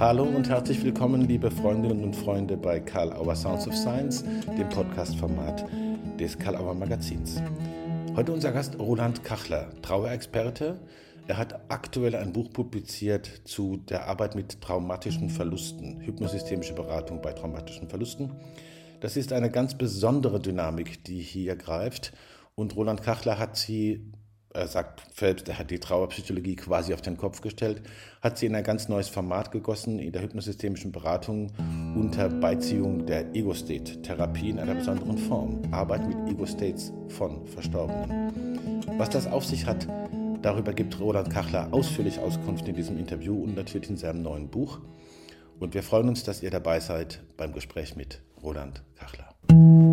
Hallo und herzlich willkommen, liebe Freundinnen und Freunde, bei Karl Auer Sounds of Science, dem Podcast-Format des Karl Auer Magazins. Heute unser Gast Roland Kachler, Trauerexperte. Er hat aktuell ein Buch publiziert zu der Arbeit mit traumatischen Verlusten, hypnosystemische Beratung bei traumatischen Verlusten. Das ist eine ganz besondere Dynamik, die hier greift. Und Roland Kachler hat sie er sagt selbst, er hat die Trauerpsychologie quasi auf den Kopf gestellt, hat sie in ein ganz neues Format gegossen, in der hypnosystemischen Beratung unter Beiziehung der Ego-State-Therapie in einer besonderen Form. Arbeit mit Ego-States von Verstorbenen. Was das auf sich hat, darüber gibt Roland Kachler ausführlich Auskunft in diesem Interview und natürlich in seinem neuen Buch. Und wir freuen uns, dass ihr dabei seid beim Gespräch mit Roland Kachler.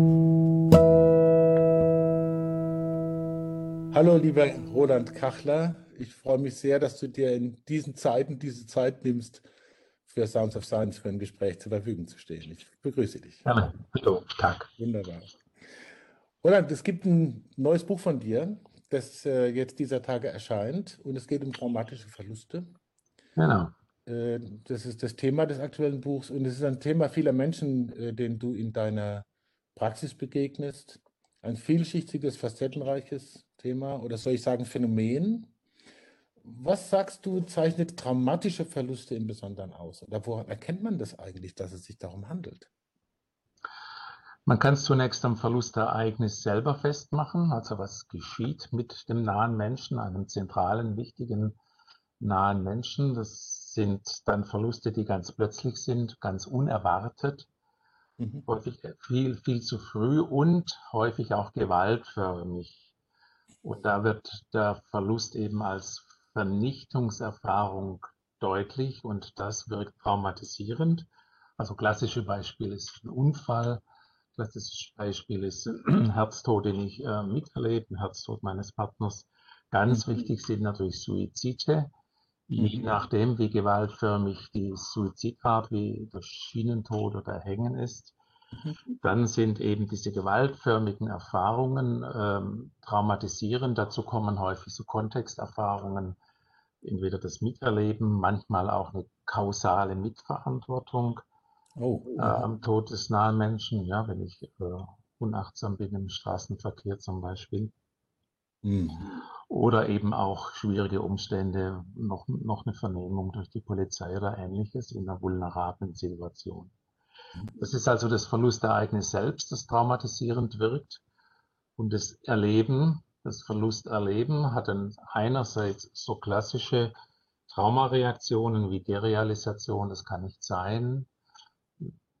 Hallo, lieber Roland Kachler. Ich freue mich sehr, dass du dir in diesen Zeiten diese Zeit nimmst, für Sounds of Science für ein Gespräch zur Verfügung zu stehen. Ich begrüße dich. Gerne. Hallo, Tag. Wunderbar. Roland, es gibt ein neues Buch von dir, das äh, jetzt dieser Tage erscheint und es geht um traumatische Verluste. Genau. Äh, das ist das Thema des aktuellen Buchs und es ist ein Thema vieler Menschen, äh, denen du in deiner Praxis begegnest. Ein vielschichtiges, facettenreiches Thema oder soll ich sagen Phänomen. Was sagst du, zeichnet traumatische Verluste im Besonderen aus? Oder woran erkennt man das eigentlich, dass es sich darum handelt? Man kann es zunächst am Verlustereignis selber festmachen, also was geschieht mit dem nahen Menschen, einem zentralen, wichtigen nahen Menschen. Das sind dann Verluste, die ganz plötzlich sind, ganz unerwartet, mhm. häufig viel, viel zu früh und häufig auch gewaltförmig. Und da wird der Verlust eben als Vernichtungserfahrung deutlich und das wirkt traumatisierend. Also klassische Beispiel ist ein Unfall, klassisches Beispiel ist ein Herztod, den ich äh, miterlebe, ein Herztod meines Partners. Ganz mhm. wichtig sind natürlich Suizide. Je mhm. nachdem, wie gewaltförmig die Suizidart, wie der Schienentod oder Hängen ist, Mhm. Dann sind eben diese gewaltförmigen Erfahrungen ähm, traumatisierend. Dazu kommen häufig so Kontexterfahrungen, entweder das Miterleben, manchmal auch eine kausale Mitverantwortung oh, äh, am Tod des nahen Menschen, ja, wenn ich äh, unachtsam bin im Straßenverkehr zum Beispiel. Mhm. Oder eben auch schwierige Umstände, noch, noch eine Vernehmung durch die Polizei oder ähnliches in einer vulnerablen Situation. Das ist also das Verlustereignis selbst, das traumatisierend wirkt. Und das Erleben, das Verlusterleben hat dann einerseits so klassische Traumareaktionen wie Derealisation, das kann nicht sein.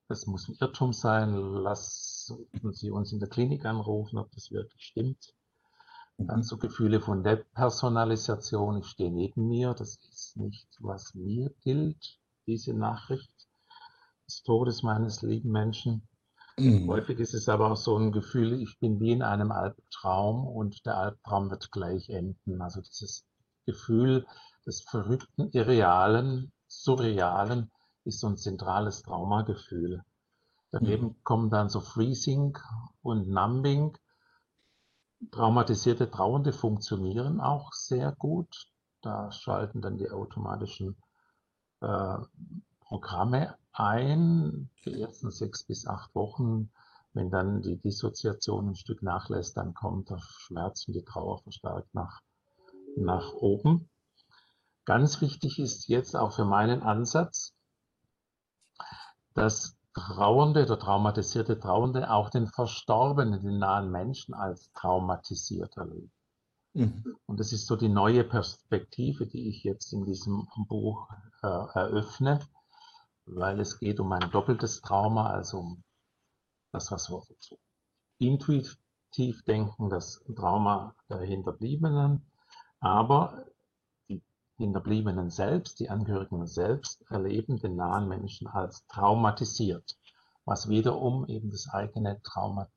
Das muss ein Irrtum sein. Lassen Sie uns in der Klinik anrufen, ob das wirklich stimmt. Dann so Gefühle von Depersonalisation. Ich stehe neben mir. Das ist nicht, was mir gilt, diese Nachricht des Todes meines lieben Menschen. Mhm. Häufig ist es aber auch so ein Gefühl, ich bin wie in einem Albtraum und der Albtraum wird gleich enden. Also dieses Gefühl des verrückten, irrealen, surrealen ist so ein zentrales Traumagefühl. Daneben mhm. kommen dann so Freezing und Numbing. Traumatisierte Trauernde funktionieren auch sehr gut. Da schalten dann die automatischen äh, Programme ein, die ersten sechs bis acht Wochen. Wenn dann die Dissoziation ein Stück nachlässt, dann kommt der Schmerz und die Trauer verstärkt nach, nach oben. Ganz wichtig ist jetzt auch für meinen Ansatz, dass Trauernde oder traumatisierte Trauernde auch den Verstorbenen, den nahen Menschen als traumatisiert erleben. Mhm. Und das ist so die neue Perspektive, die ich jetzt in diesem Buch äh, eröffne weil es geht um ein doppeltes Trauma, also um das, was wir so intuitiv denken, das Trauma der Hinterbliebenen, aber Hinterbliebenen selbst, die Angehörigen selbst erleben den nahen Menschen als traumatisiert, was wiederum eben das eigene Trauma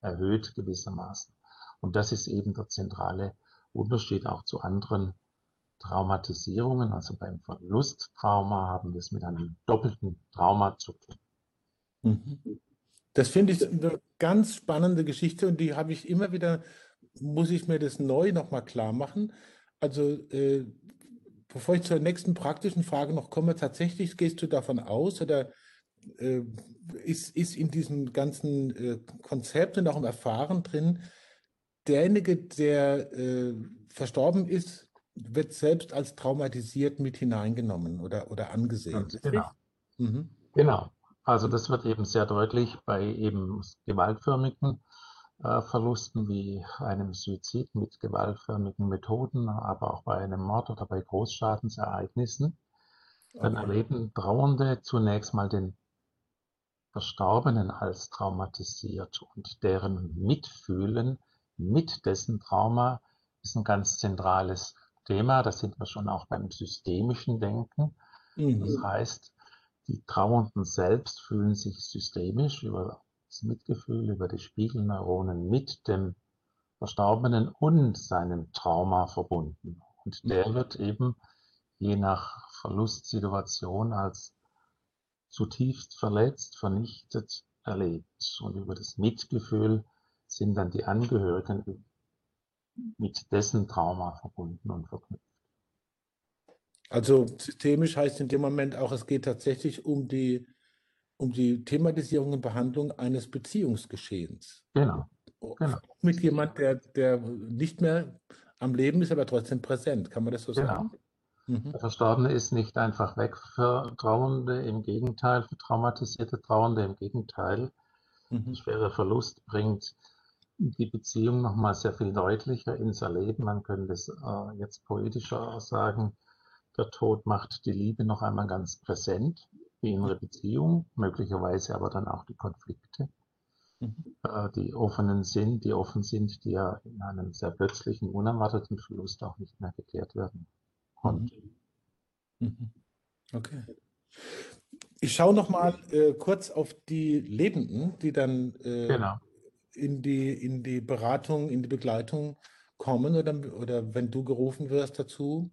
erhöht gewissermaßen. Und das ist eben der zentrale Unterschied auch zu anderen Traumatisierungen, also beim Verlusttrauma, haben wir es mit einem doppelten Trauma zu tun. Mhm. Das finde ich eine ganz spannende Geschichte und die habe ich immer wieder, muss ich mir das neu nochmal klar machen. Also äh, bevor ich zur nächsten praktischen Frage noch komme, tatsächlich gehst du davon aus oder äh, ist, ist in diesem ganzen äh, Konzept und auch im Erfahren drin, derjenige, der äh, verstorben ist, wird selbst als traumatisiert mit hineingenommen oder, oder angesehen. Genau. Mhm. Genau. Also das wird eben sehr deutlich bei eben gewaltförmigen Verlusten wie einem Suizid mit gewaltförmigen Methoden, aber auch bei einem Mord oder bei Großschadensereignissen. Dann okay. erleben Trauernde zunächst mal den Verstorbenen als traumatisiert und deren Mitfühlen mit dessen Trauma ist ein ganz zentrales Thema. Da sind wir schon auch beim systemischen Denken. Mhm. Das heißt, die Trauernden selbst fühlen sich systemisch über das Mitgefühl, über die Spiegelneuronen mit dem Verstorbenen und seinem Trauma verbunden. Und der mhm. wird eben je nach Verlustsituation als zutiefst verletzt, vernichtet erlebt. Und über das Mitgefühl sind dann die Angehörigen mit dessen Trauma verbunden und verknüpft. Also systemisch heißt in dem Moment auch, es geht tatsächlich um die, um die Thematisierung und Behandlung eines Beziehungsgeschehens. Genau. genau. Mit jemand, der, der nicht mehr am Leben ist, aber trotzdem präsent. Kann man das so genau. sagen? Mhm. Der Verstorbene ist nicht einfach weg für Trauernde, im Gegenteil, für traumatisierte Trauernde, im Gegenteil. Mhm. Schwerer Verlust bringt die Beziehung nochmal sehr viel deutlicher ins Erleben. Man könnte es äh, jetzt poetischer sagen. Der Tod macht die Liebe noch einmal ganz präsent, die innere Beziehung, möglicherweise aber dann auch die Konflikte, mhm. äh, die offenen sind, die offen sind, die ja in einem sehr plötzlichen, unerwarteten Verlust auch nicht mehr geklärt werden konnten. Mhm. mhm. Okay. Ich schaue noch mal äh, kurz auf die Lebenden, die dann äh, genau in die, in die Beratung, in die Begleitung kommen oder, oder wenn du gerufen wirst dazu.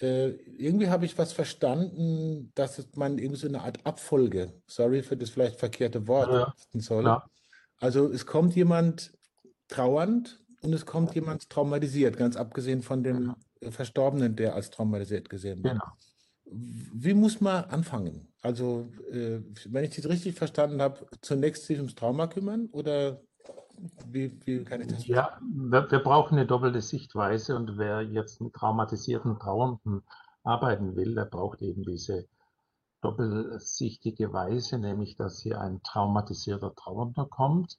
Äh, irgendwie habe ich was verstanden, dass man irgendwie so eine Art Abfolge, sorry für das vielleicht verkehrte Wort, ja, soll. Ja. Also es kommt jemand trauernd und es kommt jemand traumatisiert, ganz abgesehen von dem genau. Verstorbenen, der als traumatisiert gesehen wird. Genau. Wie muss man anfangen? Also, äh, wenn ich das richtig verstanden habe, zunächst sich ums Trauma kümmern oder wie, wie kann ich das Ja, wir, wir, brauchen eine doppelte Sichtweise und wer jetzt mit traumatisierten Trauernden arbeiten will, der braucht eben diese doppelsichtige Weise, nämlich dass hier ein traumatisierter Trauernder kommt.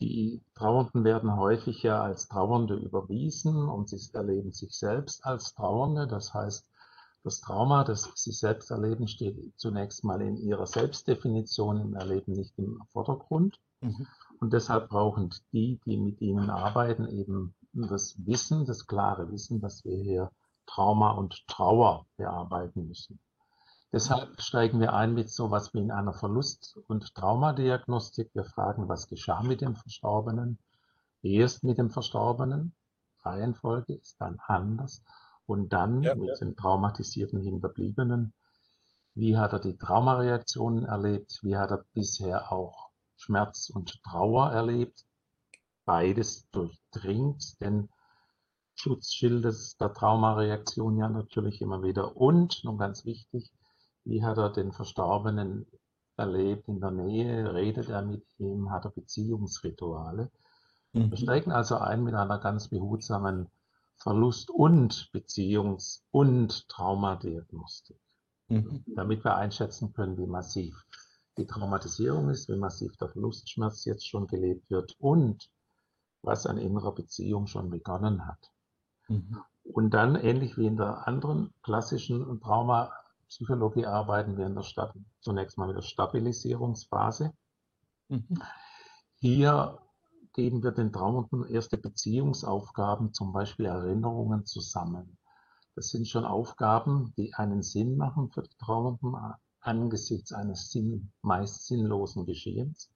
Die Trauernden werden häufig ja als Trauernde überwiesen und sie erleben sich selbst als Trauernde. Das heißt, das Trauma, das sie selbst erleben, steht zunächst mal in ihrer Selbstdefinition im Erleben nicht im Vordergrund. Mhm. Und deshalb brauchen die, die mit ihnen arbeiten, eben das Wissen, das klare Wissen, dass wir hier Trauma und Trauer bearbeiten müssen. Deshalb steigen wir ein mit so etwas wie in einer Verlust- und Traumadiagnostik. Wir fragen, was geschah mit dem Verstorbenen? Erst mit dem Verstorbenen, Reihenfolge ist dann anders. Und dann ja, mit ja. dem traumatisierten Hinterbliebenen. Wie hat er die Traumareaktionen erlebt? Wie hat er bisher auch Schmerz und Trauer erlebt. Beides durchdringt den Schutzschildes der Traumareaktion ja natürlich immer wieder. Und, nun ganz wichtig, wie hat er den Verstorbenen erlebt in der Nähe? Redet er mit ihm? Hat er Beziehungsrituale? Mhm. Wir steigen also ein mit einer ganz behutsamen Verlust- und Beziehungs- und Traumadiagnostik, mhm. damit wir einschätzen können, wie massiv die Traumatisierung ist, wie massiv der Verlustschmerz jetzt schon gelebt wird und was an innerer Beziehung schon begonnen hat. Mhm. Und dann, ähnlich wie in der anderen klassischen Traumapsychologie, arbeiten wir in der Stab zunächst mal mit der Stabilisierungsphase. Mhm. Hier geben wir den Trauernden erste Beziehungsaufgaben, zum Beispiel Erinnerungen zusammen. Das sind schon Aufgaben, die einen Sinn machen für die Trauernden, angesichts eines sinn, meist sinnlosen Geschehens.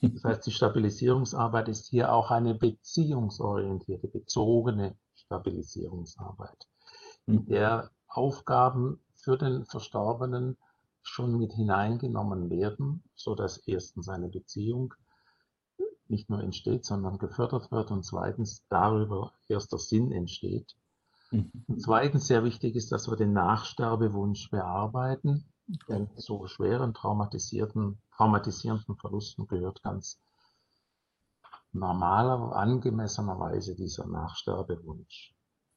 Das heißt, die Stabilisierungsarbeit ist hier auch eine beziehungsorientierte, bezogene Stabilisierungsarbeit, in mhm. der Aufgaben für den Verstorbenen schon mit hineingenommen werden, so dass erstens eine Beziehung nicht nur entsteht, sondern gefördert wird und zweitens darüber erster Sinn entsteht. Mhm. Und zweitens sehr wichtig ist, dass wir den Nachsterbewunsch bearbeiten. Denn zu schweren traumatisierten, traumatisierenden Verlusten gehört ganz normaler, angemessenerweise dieser Nachsterbewunsch.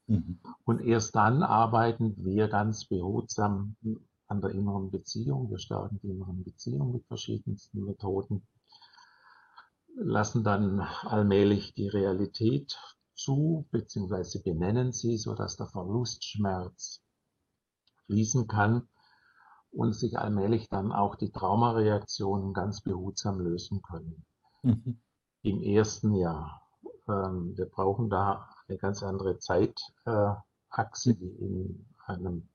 Mhm. Und erst dann arbeiten wir ganz behutsam an der inneren Beziehung. Wir stärken die inneren Beziehung mit verschiedensten Methoden, lassen dann allmählich die Realität zu, beziehungsweise benennen sie, sodass der Verlustschmerz fließen kann und sich allmählich dann auch die Traumareaktionen ganz behutsam lösen können. Mhm. Im ersten Jahr. Ähm, wir brauchen da eine ganz andere Zeitachse äh, wie in einem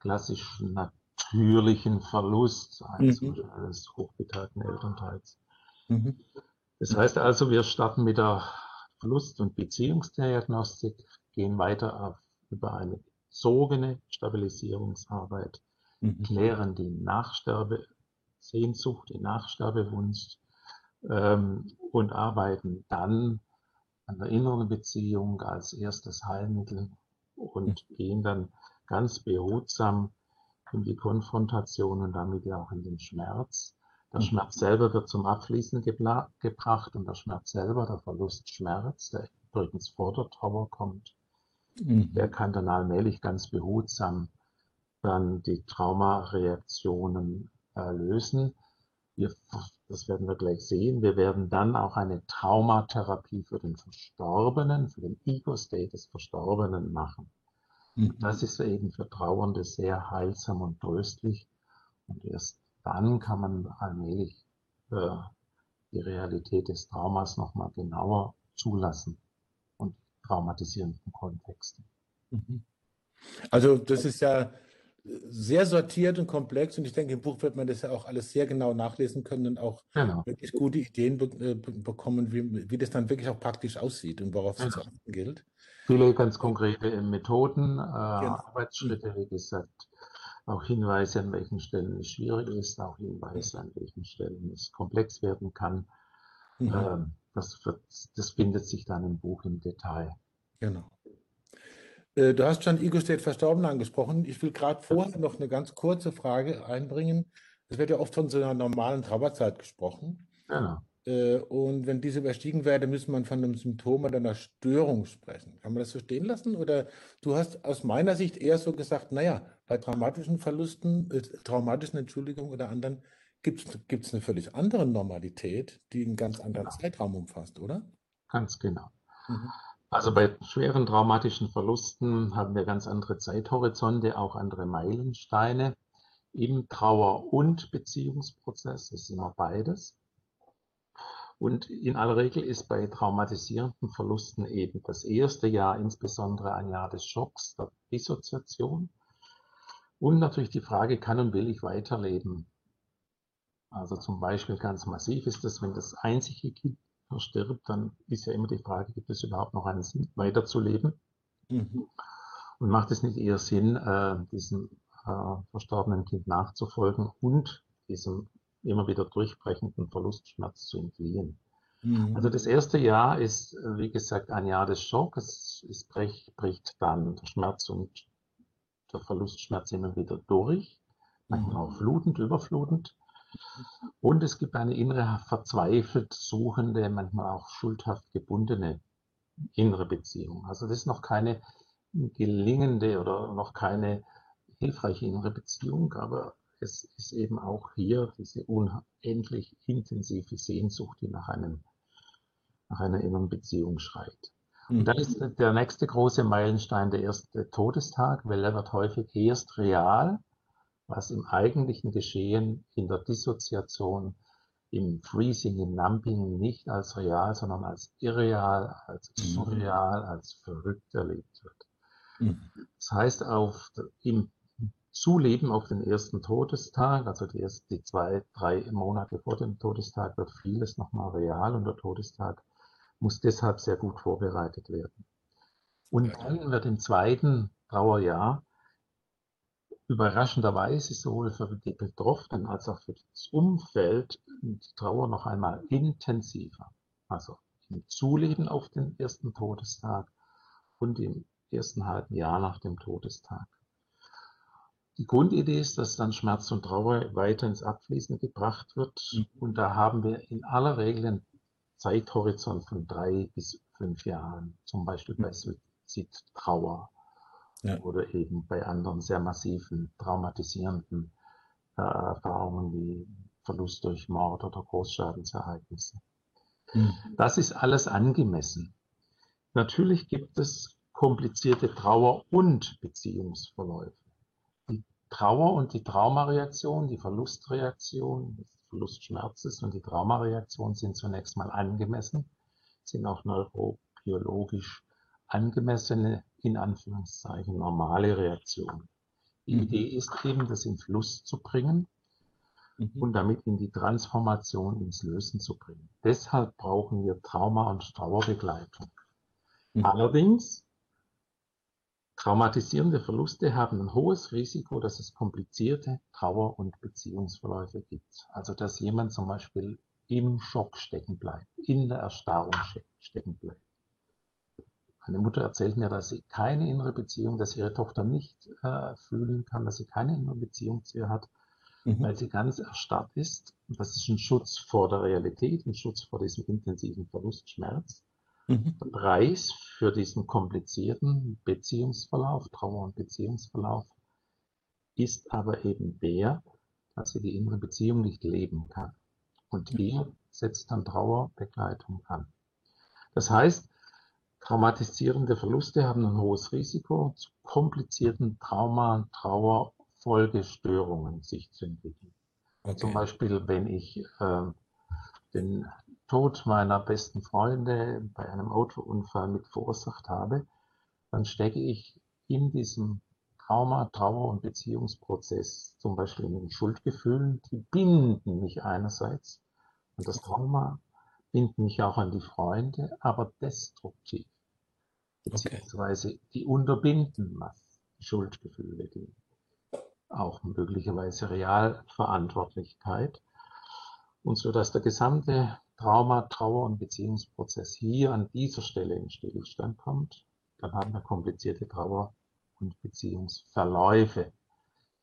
klassischen natürlichen Verlust eines, mhm. eines hochbetagten Elternteils. Mhm. Das heißt also, wir starten mit der Verlust- und Beziehungsdiagnostik, gehen weiter auf, über eine sogene Stabilisierungsarbeit, mhm. klären die Nachsterbesehnsucht, den Nachsterbewunsch ähm, und arbeiten dann an der inneren Beziehung als erstes Heilmittel und mhm. gehen dann ganz behutsam in die Konfrontation und damit ja auch in den Schmerz. Der mhm. Schmerz selber wird zum Abfließen gebracht und der Schmerz selber, der Verlustschmerz, der übrigens vor der Trauer kommt, mhm. der kann dann allmählich ganz behutsam dann die Traumareaktionen lösen. Wir, das werden wir gleich sehen. Wir werden dann auch eine Traumatherapie für den Verstorbenen, für den Ego-State des Verstorbenen machen. Mhm. Das ist eben für Trauernde sehr heilsam und tröstlich. Und erst dann kann man allmählich äh, die Realität des Traumas nochmal genauer zulassen und traumatisierenden Kontexten. Mhm. Also das ist ja sehr sortiert und komplex und ich denke, im Buch wird man das ja auch alles sehr genau nachlesen können und auch genau. wirklich gute Ideen be äh, bekommen, wie, wie das dann wirklich auch praktisch aussieht und worauf es genau. gilt. Viele ganz konkrete Methoden, äh, genau. Arbeitsschritte, wie gesagt, auch Hinweise, an welchen Stellen es schwierig ist, auch Hinweise, an welchen Stellen es komplex werden kann. Mhm. Ähm, das, wird, das findet sich dann im Buch im Detail. Genau. Äh, du hast schon Ego State Verstorben angesprochen. Ich will gerade vorher noch eine ganz kurze Frage einbringen. Es wird ja oft von so einer normalen Trauerzeit gesprochen. Genau. Und wenn diese überstiegen werde, müsste man von einem Symptom oder einer Störung sprechen. Kann man das so stehen lassen? Oder du hast aus meiner Sicht eher so gesagt, naja, bei traumatischen Verlusten, äh, traumatischen Entschuldigungen oder anderen gibt es eine völlig andere Normalität, die einen ganz anderen genau. Zeitraum umfasst, oder? Ganz genau. Mhm. Also bei schweren traumatischen Verlusten haben wir ganz andere Zeithorizonte, auch andere Meilensteine im Trauer- und Beziehungsprozess. Das ist immer beides. Und in aller Regel ist bei traumatisierenden Verlusten eben das erste Jahr insbesondere ein Jahr des Schocks, der Dissoziation. Und natürlich die Frage, kann und will ich weiterleben? Also zum Beispiel ganz massiv ist es, wenn das einzige Kind verstirbt, dann ist ja immer die Frage, gibt es überhaupt noch einen Sinn, weiterzuleben? Mhm. Und macht es nicht eher Sinn, äh, diesem äh, verstorbenen Kind nachzufolgen und diesem immer wieder durchbrechenden Verlustschmerz zu entfliehen. Mhm. Also das erste Jahr ist, wie gesagt, ein Jahr des Schocks. Es bricht, bricht dann der Schmerz und der Verlustschmerz immer wieder durch, manchmal auch flutend, überflutend. Und es gibt eine innere verzweifelt suchende, manchmal auch schuldhaft gebundene innere Beziehung. Also das ist noch keine gelingende oder noch keine hilfreiche innere Beziehung, aber es ist eben auch hier diese unendlich intensive Sehnsucht, die nach, einem, nach einer inneren Beziehung schreit. Und mhm. dann ist der nächste große Meilenstein der erste Todestag, weil er wird häufig erst real, was im eigentlichen Geschehen in der Dissoziation, im Freezing, im Numbing nicht als real, sondern als irreal, als mhm. surreal, als verrückt erlebt wird. Mhm. Das heißt, auf, im Zuleben auf den ersten Todestag, also die, ersten, die zwei, drei Monate vor dem Todestag, wird vieles nochmal real und der Todestag muss deshalb sehr gut vorbereitet werden. Und dann wird im zweiten Trauerjahr überraschenderweise sowohl für die Betroffenen als auch für das Umfeld die Trauer noch einmal intensiver. Also im Zuleben auf den ersten Todestag und im ersten halben Jahr nach dem Todestag. Die Grundidee ist, dass dann Schmerz und Trauer weiter ins Abfließen gebracht wird. Mhm. Und da haben wir in aller Regel einen Zeithorizont von drei bis fünf Jahren, zum Beispiel bei mhm. Suizidtrauer ja. oder eben bei anderen sehr massiven, traumatisierenden äh, Erfahrungen wie Verlust durch Mord oder Großschadensereignisse. Mhm. Das ist alles angemessen. Natürlich gibt es komplizierte Trauer- und Beziehungsverläufe. Die Trauer- und die Traumareaktion, die Verlustreaktion des Verlustschmerzes und die Traumareaktion sind zunächst mal angemessen, sind auch neurobiologisch angemessene, in Anführungszeichen, normale Reaktionen. Die mhm. Idee ist eben, das in Fluss zu bringen mhm. und damit in die Transformation, ins Lösen zu bringen. Deshalb brauchen wir Trauma- und Trauerbegleitung. Mhm. Allerdings, traumatisierende Verluste haben ein hohes Risiko, dass es komplizierte Trauer- und Beziehungsverläufe gibt. Also dass jemand zum Beispiel im Schock stecken bleibt, in der Erstarrung stecken bleibt. Meine Mutter erzählt mir, dass sie keine innere Beziehung, dass ihre Tochter nicht äh, fühlen kann, dass sie keine innere Beziehung zu ihr hat, mhm. weil sie ganz erstarrt ist. Und das ist ein Schutz vor der Realität, ein Schutz vor diesem intensiven Verlustschmerz. Mhm. Der Preis für diesen komplizierten Beziehungsverlauf, Trauer- und Beziehungsverlauf, ist aber eben der, dass sie die innere Beziehung nicht leben kann. Und hier setzt dann Trauerbegleitung an. Das heißt, Traumatisierende Verluste haben ein hohes Risiko, zu komplizierten Trauma- Trauer, Folgestörungen sich zu entwickeln. Okay. Zum Beispiel, wenn ich äh, den Tod meiner besten Freunde bei einem Autounfall mit verursacht habe, dann stecke ich in diesem Trauma, Trauer und Beziehungsprozess, zum Beispiel in den Schuldgefühlen, die binden mich einerseits und das Trauma bindet mich auch an die Freunde, aber destruktiv beziehungsweise okay. die unterbinden was, die Schuldgefühle, die auch möglicherweise Realverantwortlichkeit. Und so dass der gesamte Trauma, Trauer und Beziehungsprozess hier an dieser Stelle in Stillstand kommt, dann haben wir komplizierte Trauer- und Beziehungsverläufe.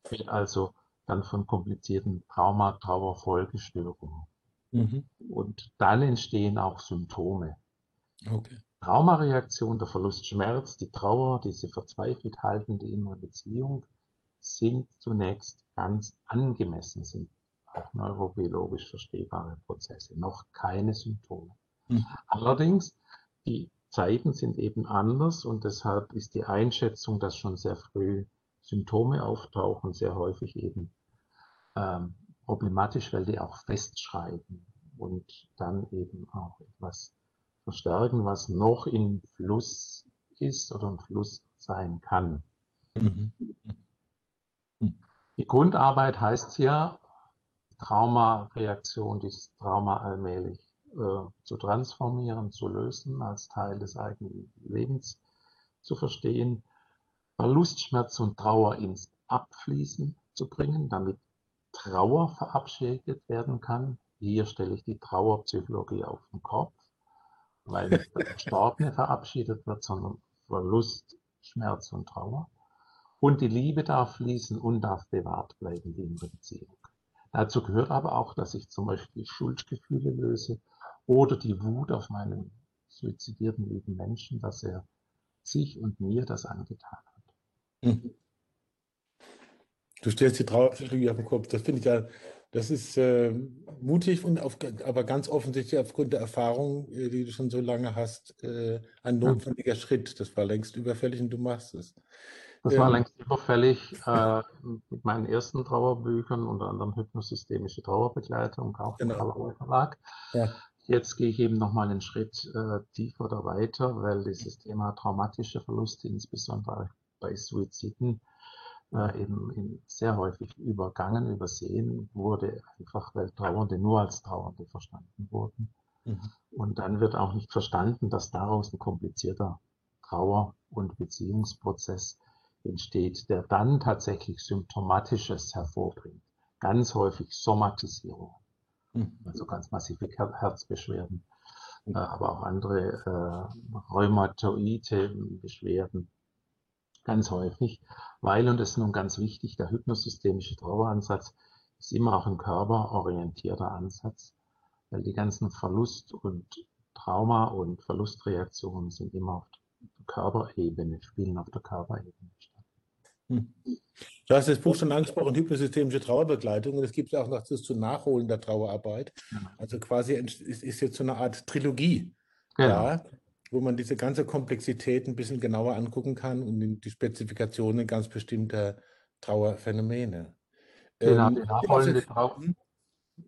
Wird also dann von komplizierten Trauma, Trauer, Folgestörungen. Mhm. Und dann entstehen auch Symptome. Okay. Traumareaktion, der Verlust, Schmerz, die Trauer, diese verzweifelt haltende innere Beziehung sind zunächst ganz angemessen, sind auch neurobiologisch verstehbare Prozesse, noch keine Symptome. Mhm. Allerdings, die Zeiten sind eben anders und deshalb ist die Einschätzung, dass schon sehr früh Symptome auftauchen, sehr häufig eben ähm, problematisch, weil die auch festschreiben und dann eben auch etwas verstärken, was noch im Fluss ist oder im Fluss sein kann. Die Grundarbeit heißt ja, Traumareaktion, dieses Trauma allmählich äh, zu transformieren, zu lösen, als Teil des eigenen Lebens zu verstehen, Verlustschmerz und Trauer ins Abfließen zu bringen, damit Trauer verabschiedet werden kann. Hier stelle ich die Trauerpsychologie auf den Kopf weil nicht der Verstorbene verabschiedet wird, sondern Verlust, Schmerz und Trauer. Und die Liebe darf fließen und darf bewahrt bleiben, die innere Beziehung. Dazu gehört aber auch, dass ich zum Beispiel Schuldgefühle löse oder die Wut auf meinen suizidierten lieben Menschen, dass er sich und mir das angetan hat. Mhm. Du stellst die Trauerpsychologie auf den Kopf. Das finde ich ja das ist äh, mutig und auf, aber ganz offensichtlich aufgrund der Erfahrung, äh, die du schon so lange hast, äh, ein notwendiger ja. Schritt. Das war längst überfällig und du machst es. Das war ähm, längst überfällig äh, mit meinen ersten Trauerbüchern, unter anderem Hypnosystemische Trauerbegleitung, auch im genau. Verlag. Ja. Jetzt gehe ich eben nochmal einen Schritt äh, tiefer oder weiter, weil dieses Thema traumatische Verluste, insbesondere bei Suiziden, äh, eben in, sehr häufig übergangen, übersehen wurde, einfach weil Trauernde nur als Trauernde verstanden wurden. Mhm. Und dann wird auch nicht verstanden, dass daraus ein komplizierter Trauer- und Beziehungsprozess entsteht, der dann tatsächlich Symptomatisches hervorbringt. Ganz häufig Somatisierung, mhm. also ganz massive Herzbeschwerden, mhm. äh, aber auch andere äh, rheumatoide Beschwerden, ganz häufig, weil, und das ist nun ganz wichtig, der hypnosystemische Traueransatz ist immer auch ein körperorientierter Ansatz, weil die ganzen Verlust- und Trauma- und Verlustreaktionen sind immer auf der Körperebene, spielen auf der Körperebene statt. Hm. Du hast das Buch schon angesprochen, hypnosystemische Trauerbegleitung. Und es gibt auch noch das zu Nachholen der Trauerarbeit. Also quasi ist, ist jetzt so eine Art Trilogie genau. da, wo man diese ganze Komplexität ein bisschen genauer angucken kann und die Spezifikationen ganz bestimmter Trauerphänomene. Genau, ähm, die nachfolgende, Trau hm?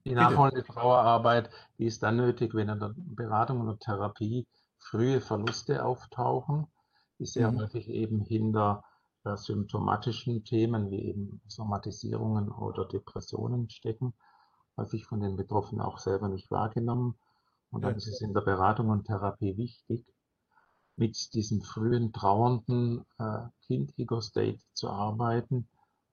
die nachfolgende Trauerarbeit, die ist dann nötig, wenn in der Beratung oder Therapie frühe Verluste auftauchen, die sehr mhm. häufig eben hinter äh, symptomatischen Themen wie eben Somatisierungen oder Depressionen stecken, häufig von den Betroffenen auch selber nicht wahrgenommen. Und dann ist es in der Beratung und Therapie wichtig, mit diesem frühen trauernden äh, Kind-Ego-State zu arbeiten,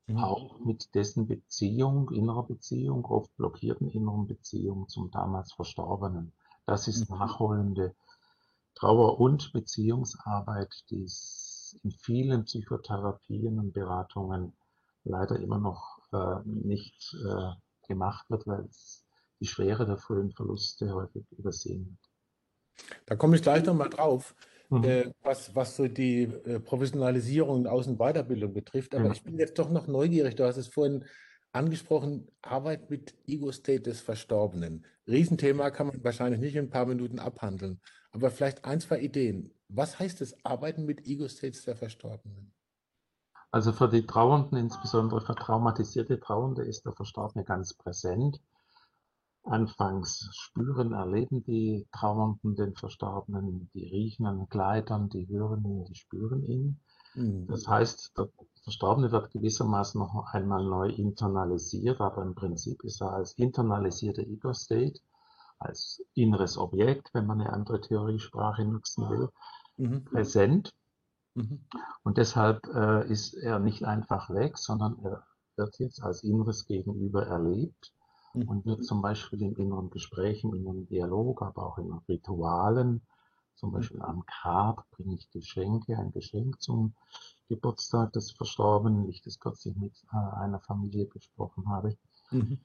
mhm. auch mit dessen Beziehung, innerer Beziehung, oft blockierten inneren Beziehung zum damals Verstorbenen. Das ist mhm. nachholende Trauer- und Beziehungsarbeit, die es in vielen Psychotherapien und Beratungen leider immer noch äh, nicht äh, gemacht wird, weil es die Schwere der frühen Verluste häufig übersehen wird. Da komme ich gleich nochmal drauf, mhm. äh, was, was so die äh, Professionalisierung und Außenweiterbildung betrifft. Aber mhm. ich bin jetzt doch noch neugierig. Du hast es vorhin angesprochen, Arbeit mit Ego-State des Verstorbenen. Riesenthema kann man wahrscheinlich nicht in ein paar Minuten abhandeln. Aber vielleicht ein, zwei Ideen. Was heißt es, Arbeiten mit Ego-States der Verstorbenen? Also für die Trauernden, insbesondere für traumatisierte Trauernde, ist der Verstorbene ganz präsent. Anfangs spüren, erleben die Trauernden den Verstorbenen, die riechen an Kleidern, die hören ihn, die spüren ihn. Mhm. Das heißt, der Verstorbene wird gewissermaßen noch einmal neu internalisiert, aber im Prinzip ist er als internalisierter Ego-State als inneres Objekt, wenn man eine andere Theoriesprache nutzen will, mhm. präsent. Mhm. Und deshalb äh, ist er nicht einfach weg, sondern er wird jetzt als inneres Gegenüber erlebt. Und wird zum Beispiel in inneren Gesprächen, in einem Dialog, aber auch in Ritualen, zum Beispiel am Grab bringe ich Geschenke, ein Geschenk zum Geburtstag des Verstorbenen, wie ich das kürzlich mit äh, einer Familie besprochen habe. Mhm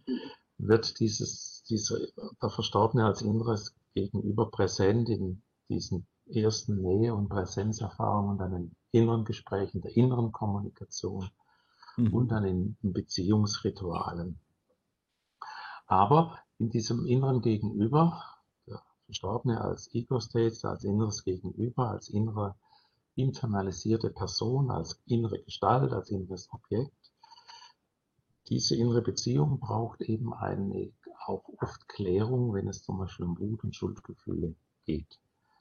wird dieses, dieser, der Verstorbene als inneres Gegenüber präsent in diesen ersten Nähe- und Präsenzerfahrungen, dann in inneren Gesprächen, der inneren Kommunikation mhm. und dann in, in Beziehungsritualen. Aber in diesem inneren Gegenüber, der Verstorbene als Ego-State, als inneres Gegenüber, als innere internalisierte Person, als innere Gestalt, als inneres Objekt, diese innere Beziehung braucht eben eine auch oft Klärung, wenn es zum Beispiel um Wut und Schuldgefühle geht.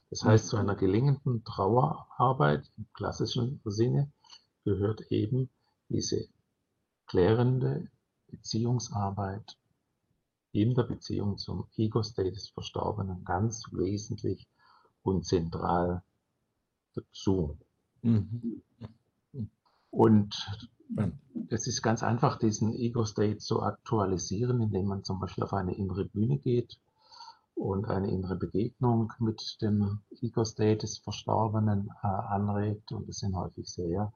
Das heißt, zu einer gelingenden Trauerarbeit im klassischen Sinne gehört eben diese klärende Beziehungsarbeit in der Beziehung zum Ego-State des Verstorbenen ganz wesentlich und zentral dazu. Mhm. Und es ist ganz einfach, diesen Ego-State zu aktualisieren, indem man zum Beispiel auf eine innere Bühne geht und eine innere Begegnung mit dem Ego-State des Verstorbenen äh, anregt. Und es sind häufig sehr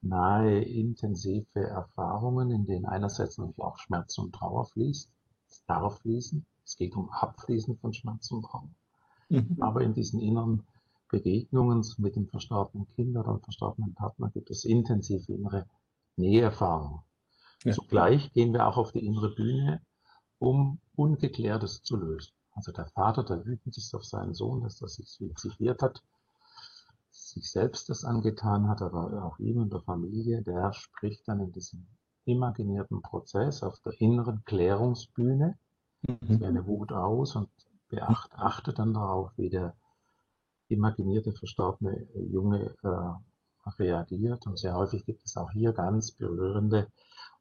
nahe, intensive Erfahrungen, in denen einerseits natürlich auch Schmerz und Trauer fließt. Es darf fließen. Es geht um Abfließen von Schmerz und Trauer. Mhm. Aber in diesen inneren Begegnungen mit dem verstorbenen Kind oder dem verstorbenen Partner gibt es intensive innere Näherfahrung. Ja. Zugleich gehen wir auch auf die innere Bühne, um Ungeklärtes zu lösen. Also der Vater, der wütend ist auf seinen Sohn, dass er sich suizidiert hat, sich selbst das angetan hat, aber auch ihm und der Familie, der spricht dann in diesem imaginierten Prozess auf der inneren Klärungsbühne mhm. seine Wut aus und beacht, achtet dann darauf, wie der imaginierte verstorbene Junge äh, reagiert. Und sehr häufig gibt es auch hier ganz berührende,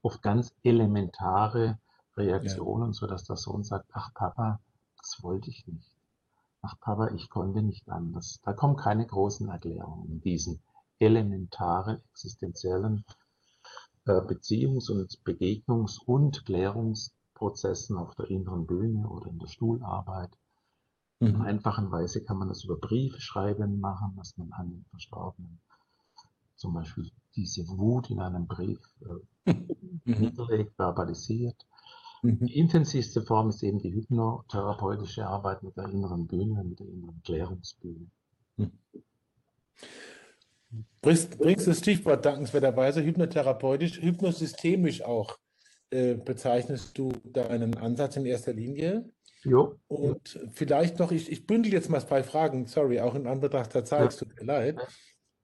oft ganz elementare Reaktionen, ja. sodass der Sohn sagt, ach Papa, das wollte ich nicht. Ach Papa, ich konnte nicht anders. Da kommen keine großen Erklärungen in diesen elementaren, existenziellen Beziehungs- und Begegnungs- und Klärungsprozessen auf der inneren Bühne oder in der Stuhlarbeit. Mhm. In einfachen Weise kann man das über Briefe schreiben machen, was man an den Verstorbenen zum Beispiel diese Wut in einem Brief äh, mhm. niederlegt, verbalisiert. Mhm. Die intensivste Form ist eben die hypnotherapeutische Arbeit mit der inneren Bühne, mit der inneren Klärungsbühne. Bringst, bringst das Stichwort dankenswerterweise hypnotherapeutisch, hypnosystemisch auch äh, bezeichnest du deinen Ansatz in erster Linie? Jo. Und vielleicht noch, ich, ich bündel jetzt mal zwei Fragen, sorry, auch in Anbetracht der Zeit, es tut mir leid.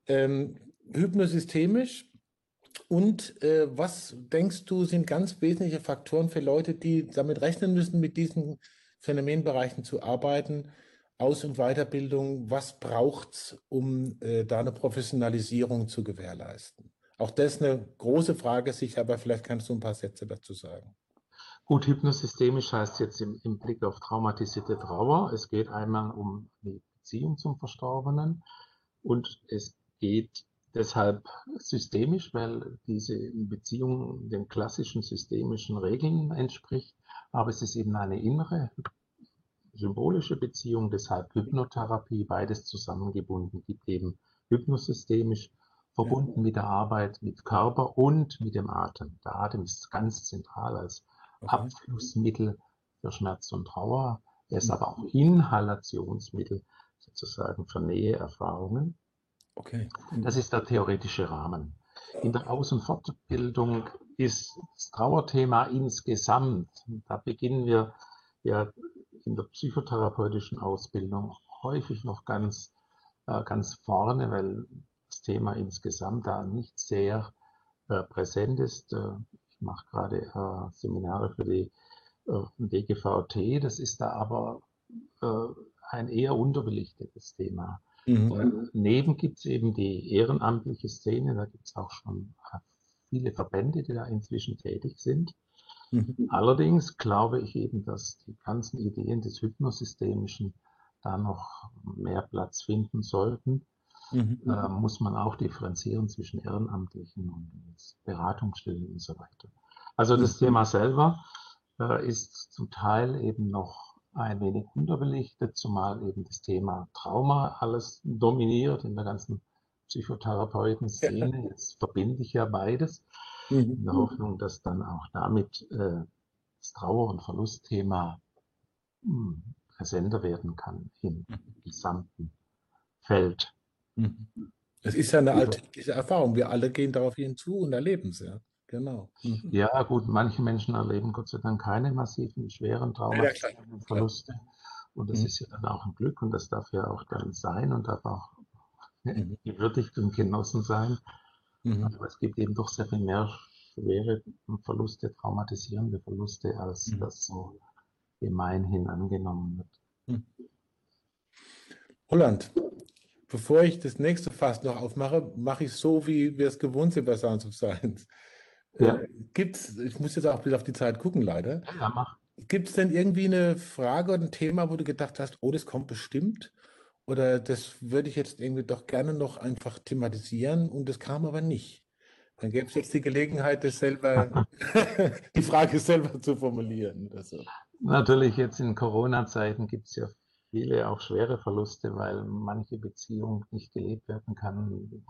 Ähm, hypnosystemisch und äh, was denkst du sind ganz wesentliche Faktoren für Leute, die damit rechnen müssen, mit diesen Phänomenbereichen zu arbeiten? Aus- und Weiterbildung, was braucht es, um äh, da eine Professionalisierung zu gewährleisten? Auch das ist eine große Frage, sicher, aber vielleicht kannst du ein paar Sätze dazu sagen. Gut, hypnosystemisch heißt jetzt im, im Blick auf traumatisierte Trauer, es geht einmal um die Beziehung zum Verstorbenen und es geht deshalb systemisch, weil diese Beziehung den klassischen systemischen Regeln entspricht, aber es ist eben eine innere symbolische Beziehung, deshalb Hypnotherapie, beides zusammengebunden, gibt eben hypnosystemisch verbunden mit der Arbeit mit Körper und mit dem Atem. Der Atem ist ganz zentral als okay. Abflussmittel für Schmerz und Trauer. Er ist mhm. aber auch Inhalationsmittel sozusagen für Näheerfahrungen. Okay. Das ist der theoretische Rahmen. In der Aus- und Fortbildung ist das Trauerthema insgesamt, da beginnen wir ja in der psychotherapeutischen Ausbildung häufig noch ganz, äh, ganz vorne, weil das Thema insgesamt da nicht sehr äh, präsent ist. Äh, ich mache gerade äh, Seminare für die äh, DGVT, das ist da aber äh, ein eher unterbelichtetes Thema. Mhm. Daneben gibt es eben die ehrenamtliche Szene, da gibt es auch schon äh, viele Verbände, die da inzwischen tätig sind. Mhm. Allerdings glaube ich eben, dass die ganzen Ideen des Hypnosystemischen da noch mehr Platz finden sollten. Mhm. Da muss man auch differenzieren zwischen Ehrenamtlichen und Beratungsstellen und so weiter. Also das mhm. Thema selber äh, ist zum Teil eben noch ein wenig unterbelichtet, zumal eben das Thema Trauma alles dominiert in der ganzen Psychotherapeuten-Szene. Jetzt verbinde ich ja beides in der mhm. Hoffnung, dass dann auch damit äh, das Trauer- und Verlustthema mh, hm, präsenter werden kann im mhm. gesamten Feld. Mhm. Es ist ja eine alltägliche Erfahrung. Wir alle gehen darauf hinzu und erleben es ja. Genau. Mhm. Ja, gut, manche Menschen erleben Gott sei Dank keine massiven, schweren traumatischen ja, Verluste. Und das mhm. ist ja dann auch ein Glück und das darf ja auch dann sein und darf auch mhm. gewürdigt und genossen sein. Mhm. Aber es gibt eben doch sehr viel mehr schwere Verluste, traumatisierende Verluste, als mhm. das so gemeinhin angenommen wird. Mhm. Holland, bevor ich das nächste Fass noch aufmache, mache ich so, wie wir es gewohnt sind bei Sounds of Science. Ja. Äh, gibt's, ich muss jetzt auch bis auf die Zeit gucken, leider. Ja, mach. Gibt es denn irgendwie eine Frage oder ein Thema, wo du gedacht hast, oh, das kommt bestimmt? Oder das würde ich jetzt irgendwie doch gerne noch einfach thematisieren und das kam aber nicht. Dann gäbe es jetzt die Gelegenheit, das selber, die Frage selber zu formulieren. Also. Natürlich, jetzt in Corona-Zeiten gibt es ja viele auch schwere Verluste, weil manche Beziehung nicht gelebt werden kann.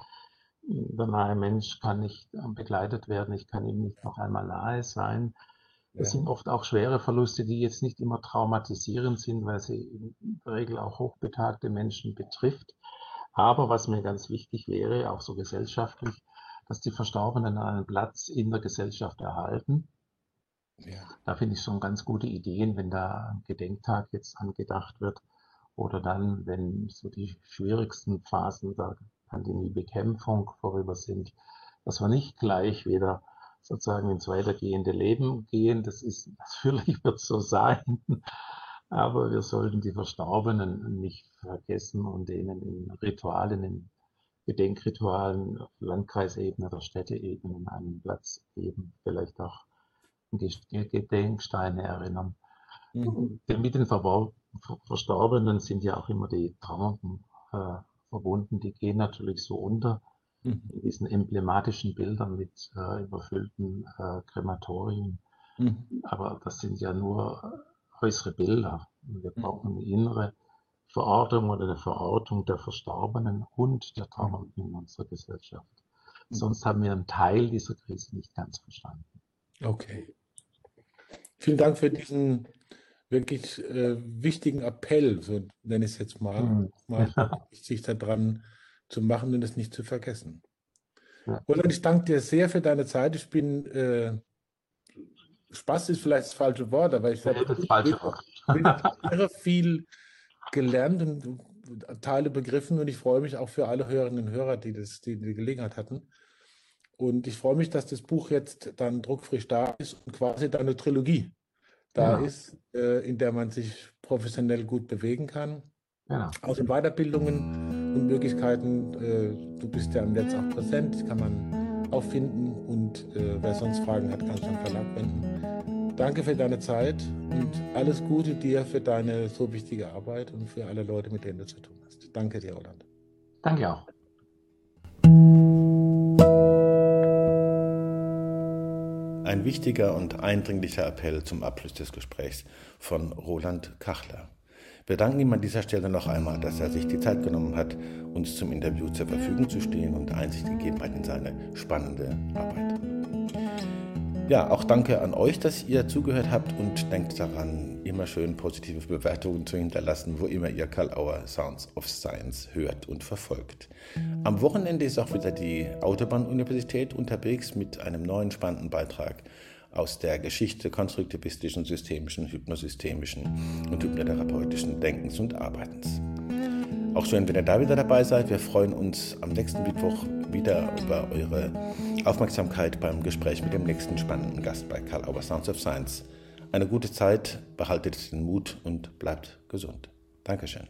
Der nahe Mensch kann nicht begleitet werden, ich kann ihm nicht noch einmal nahe sein. Ja. sind oft auch schwere Verluste, die jetzt nicht immer traumatisierend sind, weil sie in der Regel auch hochbetagte Menschen betrifft. Aber was mir ganz wichtig wäre, auch so gesellschaftlich, dass die Verstorbenen einen Platz in der Gesellschaft erhalten. Ja. Da finde ich schon ganz gute Ideen, wenn da ein Gedenktag jetzt angedacht wird oder dann, wenn so die schwierigsten Phasen der Pandemiebekämpfung vorüber sind, dass wir nicht gleich wieder sozusagen ins weitergehende Leben gehen. Das ist natürlich wird so sein, aber wir sollten die Verstorbenen nicht vergessen und denen in Ritualen, in Gedenkritualen auf Landkreisebene oder Städteebene einen Platz geben, vielleicht auch Gedenksteine erinnern. Mhm. Denn mit den Verstorbenen sind ja auch immer die Trauernden äh, verbunden, die gehen natürlich so unter. In diesen emblematischen Bildern mit äh, überfüllten äh, Krematorien. Mhm. Aber das sind ja nur äußere Bilder. Wir mhm. brauchen eine innere Verortung oder eine Verortung der Verstorbenen und der Trauernden in unserer Gesellschaft. Sonst haben wir einen Teil dieser Krise nicht ganz verstanden. Okay. Vielen Dank für diesen wirklich äh, wichtigen Appell, so nenne ich es jetzt mal, mhm. mal sich daran zu machen und es nicht zu vergessen. Ja. Roland, ich danke dir sehr für deine Zeit. Ich bin, äh, Spaß ist vielleicht das falsche Wort, aber ich habe sehr viel gelernt und Teile begriffen und ich freue mich auch für alle Hörerinnen und Hörer, die, das, die die Gelegenheit hatten. Und ich freue mich, dass das Buch jetzt dann druckfrisch da ist und quasi dann eine Trilogie da ja. ist, äh, in der man sich professionell gut bewegen kann. Ja. Auch in Weiterbildungen Möglichkeiten. Äh, du bist ja im Netz auch präsent, kann man auch finden. Und äh, wer sonst Fragen hat, kann sich am Verlag wenden. Danke für deine Zeit und alles Gute dir für deine so wichtige Arbeit und für alle Leute, mit denen du zu tun hast. Danke dir, Roland. Danke auch. Ein wichtiger und eindringlicher Appell zum Abschluss des Gesprächs von Roland Kachler. Wir danken ihm an dieser Stelle noch einmal, dass er sich die Zeit genommen hat, uns zum Interview zur Verfügung zu stehen und Einsicht gegeben hat in seine spannende Arbeit. Ja, auch danke an euch, dass ihr zugehört habt und denkt daran, immer schön positive Bewertungen zu hinterlassen, wo immer ihr Karl Auer Sounds of Science hört und verfolgt. Am Wochenende ist auch wieder die Autobahn-Universität unterwegs mit einem neuen spannenden Beitrag aus der Geschichte konstruktivistischen, systemischen, hypnosystemischen und hypnotherapeutischen Denkens und Arbeitens. Auch schön, wenn ihr da wieder dabei seid. Wir freuen uns am nächsten Mittwoch wieder über eure Aufmerksamkeit beim Gespräch mit dem nächsten spannenden Gast bei Karl Auer Sounds of Science. Eine gute Zeit, behaltet den Mut und bleibt gesund. Dankeschön.